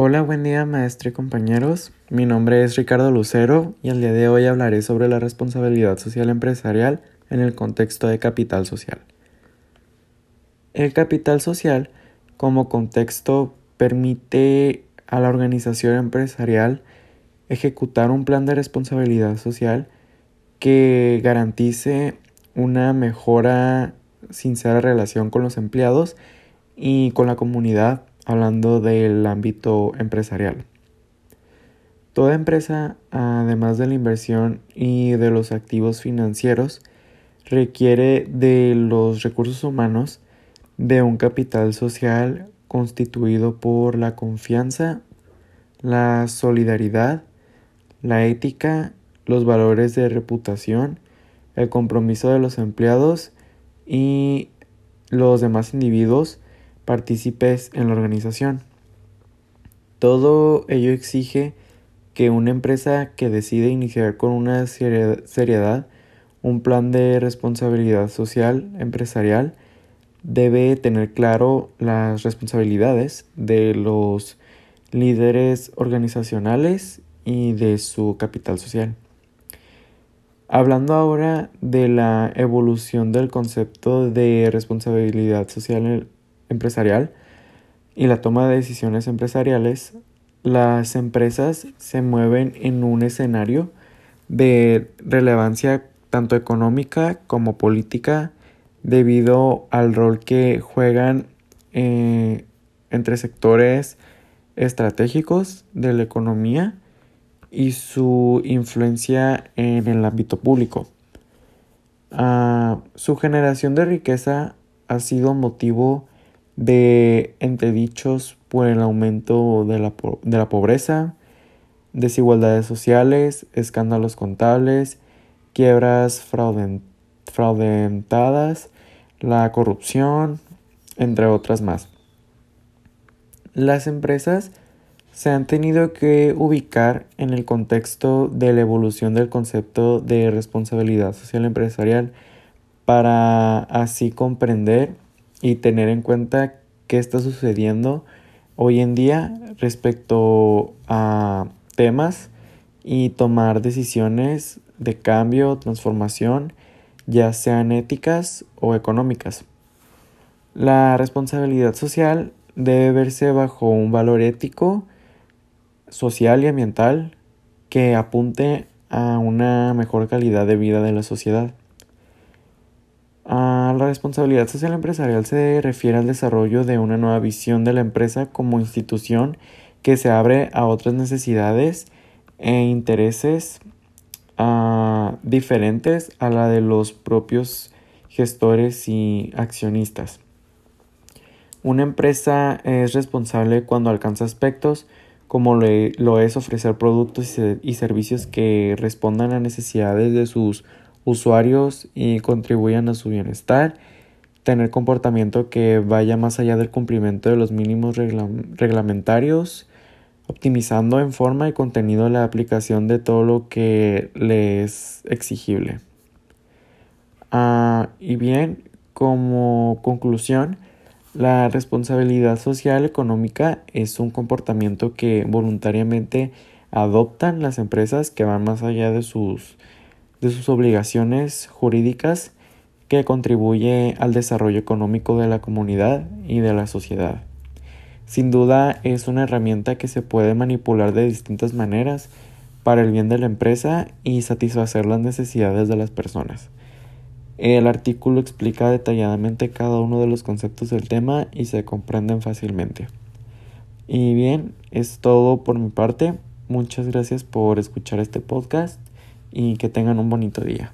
Hola, buen día maestro y compañeros. Mi nombre es Ricardo Lucero y el día de hoy hablaré sobre la responsabilidad social empresarial en el contexto de capital social. El capital social como contexto permite a la organización empresarial ejecutar un plan de responsabilidad social que garantice una mejora sincera relación con los empleados y con la comunidad hablando del ámbito empresarial. Toda empresa, además de la inversión y de los activos financieros, requiere de los recursos humanos de un capital social constituido por la confianza, la solidaridad, la ética, los valores de reputación, el compromiso de los empleados y los demás individuos partícipes en la organización. Todo ello exige que una empresa que decide iniciar con una seriedad un plan de responsabilidad social empresarial debe tener claro las responsabilidades de los líderes organizacionales y de su capital social. Hablando ahora de la evolución del concepto de responsabilidad social empresarial y la toma de decisiones empresariales, las empresas se mueven en un escenario de relevancia tanto económica como política debido al rol que juegan eh, entre sectores estratégicos de la economía y su influencia en el ámbito público. Ah, su generación de riqueza ha sido motivo de entredichos por el aumento de la, de la pobreza, desigualdades sociales, escándalos contables, quiebras fraudentadas, la corrupción, entre otras más. Las empresas se han tenido que ubicar en el contexto de la evolución del concepto de responsabilidad social empresarial para así comprender y tener en cuenta qué está sucediendo hoy en día respecto a temas y tomar decisiones de cambio, transformación, ya sean éticas o económicas. La responsabilidad social debe verse bajo un valor ético, social y ambiental que apunte a una mejor calidad de vida de la sociedad. La responsabilidad social empresarial se refiere al desarrollo de una nueva visión de la empresa como institución que se abre a otras necesidades e intereses diferentes a la de los propios gestores y accionistas. Una empresa es responsable cuando alcanza aspectos como lo es ofrecer productos y servicios que respondan a necesidades de sus usuarios y contribuyan a su bienestar, tener comportamiento que vaya más allá del cumplimiento de los mínimos reglamentarios, optimizando en forma y contenido la aplicación de todo lo que le es exigible. Ah, y bien, como conclusión, la responsabilidad social económica es un comportamiento que voluntariamente adoptan las empresas que van más allá de sus, de sus obligaciones jurídicas que contribuye al desarrollo económico de la comunidad y de la sociedad. Sin duda es una herramienta que se puede manipular de distintas maneras para el bien de la empresa y satisfacer las necesidades de las personas. El artículo explica detalladamente cada uno de los conceptos del tema y se comprenden fácilmente. Y bien, es todo por mi parte. Muchas gracias por escuchar este podcast y que tengan un bonito día.